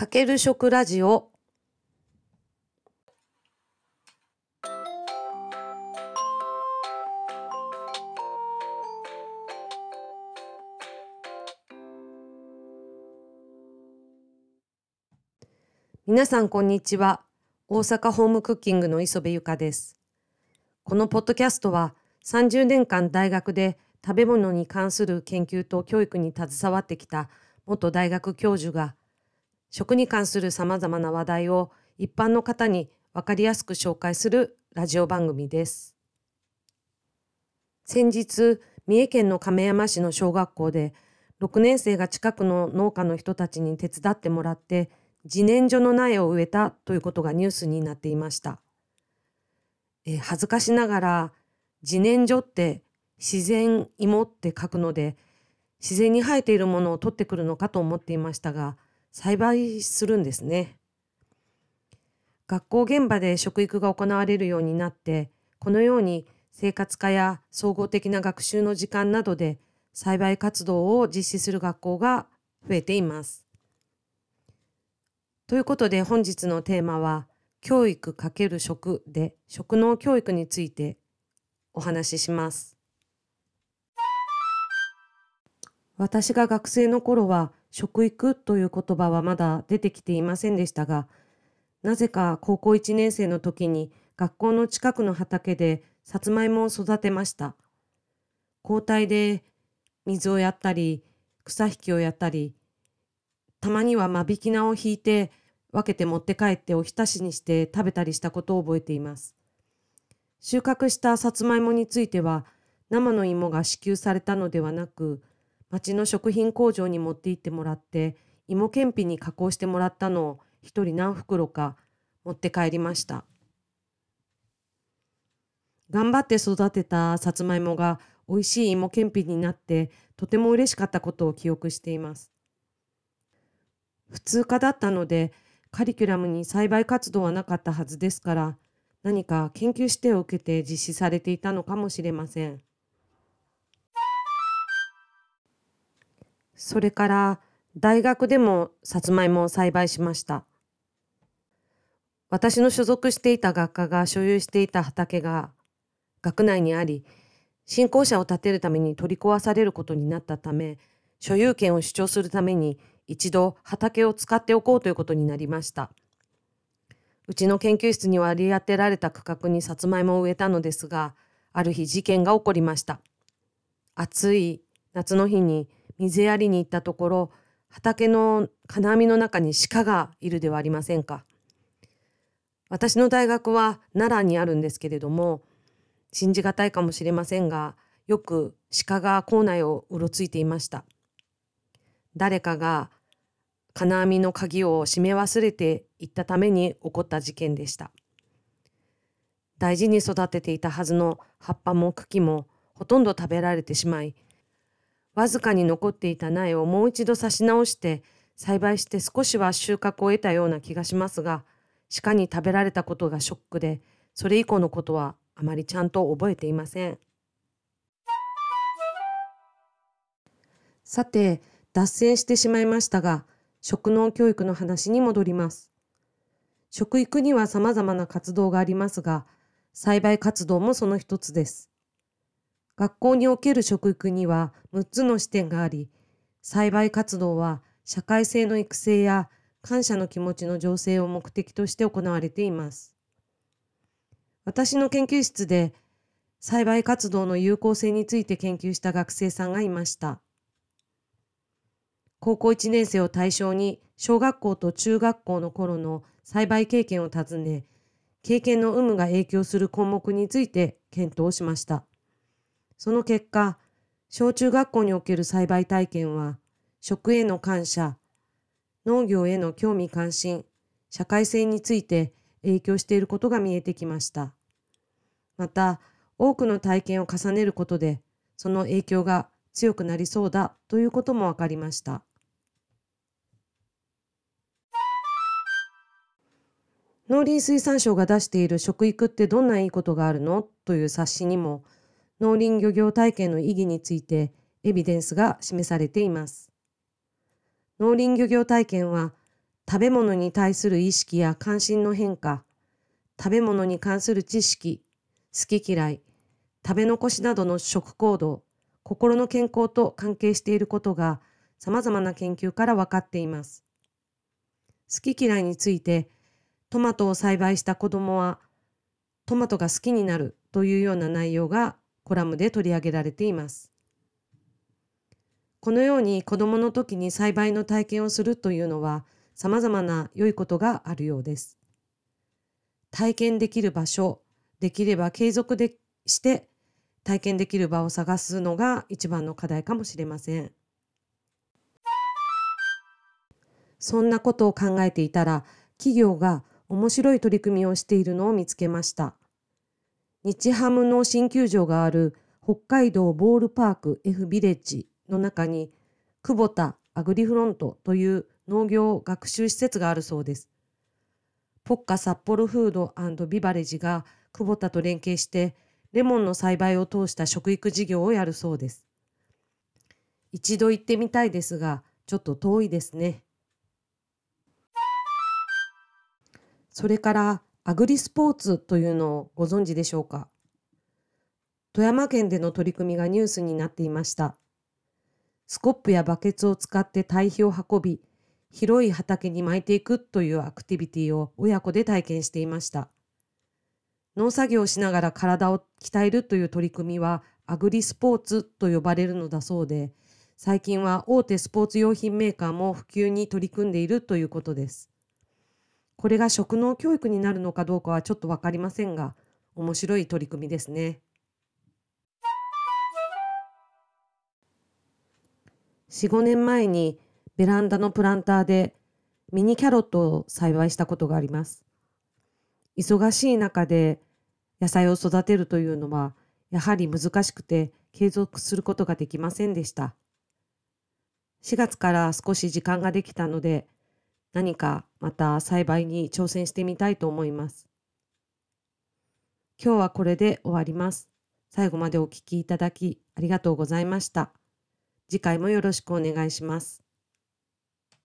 かける食ラジオ。皆さんこんにちは。大阪ホームクッキングの磯部ゆかです。このポッドキャストは30年間大学で食べ物に関する研究と教育に携わってきた元大学教授が食に関するさまざまな話題を一般の方に分かりやすく紹介するラジオ番組です。先日、三重県の亀山市の小学校で6年生が近くの農家の人たちに手伝ってもらって自然薯の苗を植えたということがニュースになっていました。え恥ずかしながら自然薯って自然芋って書くので自然に生えているものを取ってくるのかと思っていましたが栽培するんですね。学校現場で食育が行われるようになってこのように生活科や総合的な学習の時間などで栽培活動を実施する学校が増えています。ということで本日のテーマは教育×食で食農教育についてお話しします。私が学生の頃は食育という言葉はまだ出てきていませんでしたが、なぜか高校1年生の時に学校の近くの畑でさつまいもを育てました。交代で水をやったり、草引きをやったり、たまには間引き菜を引いて分けて持って帰っておひたしにして食べたりしたことを覚えています。収穫したさつまいもについては生の芋が支給されたのではなく町の食品工場に持って行ってもらって芋けんぴに加工してもらったのを一人何袋か持って帰りました頑張って育てたさつまいもが美味しい芋けんぴになってとても嬉しかったことを記憶しています普通科だったのでカリキュラムに栽培活動はなかったはずですから何か研究指定を受けて実施されていたのかもしれません。それから大学でもさつまいもを栽培しました。私の所属していた学科が所有していた畑が学内にあり、新校舎を建てるために取り壊されることになったため、所有権を主張するために一度畑を使っておこうということになりました。うちの研究室に割り当てられた区画にさつまいもを植えたのですが、ある日事件が起こりました。暑い夏の日に水やりに行ったところ畑の金網の中に鹿がいるではありませんか。私の大学は奈良にあるんですけれども信じがたいかもしれませんがよく鹿が校内をうろついていました。誰かが金網の鍵を閉め忘れていったために起こった事件でした。大事に育てていたはずの葉っぱも茎もほとんど食べられてしまいわずかに残っていた苗をもう一度刺し直して栽培して少しは収穫を得たような気がしますが鹿に食べられたことがショックでそれ以降のことはあまりちゃんと覚えていません。さて脱線してしまいましたが食農教育の話に戻ります。食育には様々な活動がありますが栽培活動もその一つです。学校における食育には6つの視点があり、栽培活動は社会性の育成や感謝の気持ちの醸成を目的として行われています。私の研究室で栽培活動の有効性について研究した学生さんがいました。高校1年生を対象に小学校と中学校の頃の栽培経験を尋ね、経験の有無が影響する項目について検討しました。その結果、小中学校における栽培体験は、食への感謝、農業への興味関心、社会性について影響していることが見えてきました。また、多くの体験を重ねることで、その影響が強くなりそうだということも分かりました。農林水産省が出している食育ってどんないいことがあるの？という冊子にも農林漁業体験の意義についてエビデンスが示されています。農林漁業体験は食べ物に対する意識や関心の変化、食べ物に関する知識、好き嫌い、食べ残しなどの食行動、心の健康と関係していることが様々な研究から分かっています。好き嫌いについて、トマトを栽培した子供はトマトが好きになるというような内容がコラムで取り上げられています。このように子供の時に栽培の体験をするというのは様々な良いことがあるようです。体験できる場所、できれば継続でして体験できる場を探すのが一番の課題かもしれません。そんなことを考えていたら企業が面白い取り組みをしているのを見つけました。日ハムの新球場がある北海道ボールパーク F ビレッジの中に久保田アグリフロントという農業学習施設があるそうです。ポッカ札幌フードビバレッジが久保田と連携してレモンの栽培を通した食育事業をやるそうです。一度行ってみたいですが、ちょっと遠いですね。それからアグリスポーツというのをご存知でしょうか？富山県での取り組みがニュースになっていました。スコップやバケツを使って堆肥を運び、広い畑に巻いていくというアクティビティを親子で体験していました。農作業をしながら体を鍛えるという取り組みはアグリスポーツと呼ばれるのだそうで、最近は大手スポーツ用品メーカーも普及に取り組んでいるということです。これが職能教育になるのかどうかはちょっとわかりませんが、面白い取り組みですね。4、5年前にベランダのプランターでミニキャロットを栽培したことがあります。忙しい中で野菜を育てるというのはやはり難しくて継続することができませんでした。4月から少し時間ができたので何かまた栽培に挑戦してみたいと思います。今日はこれで終わります。最後までお聴きいただきありがとうございました。次回もよろしくお願いします。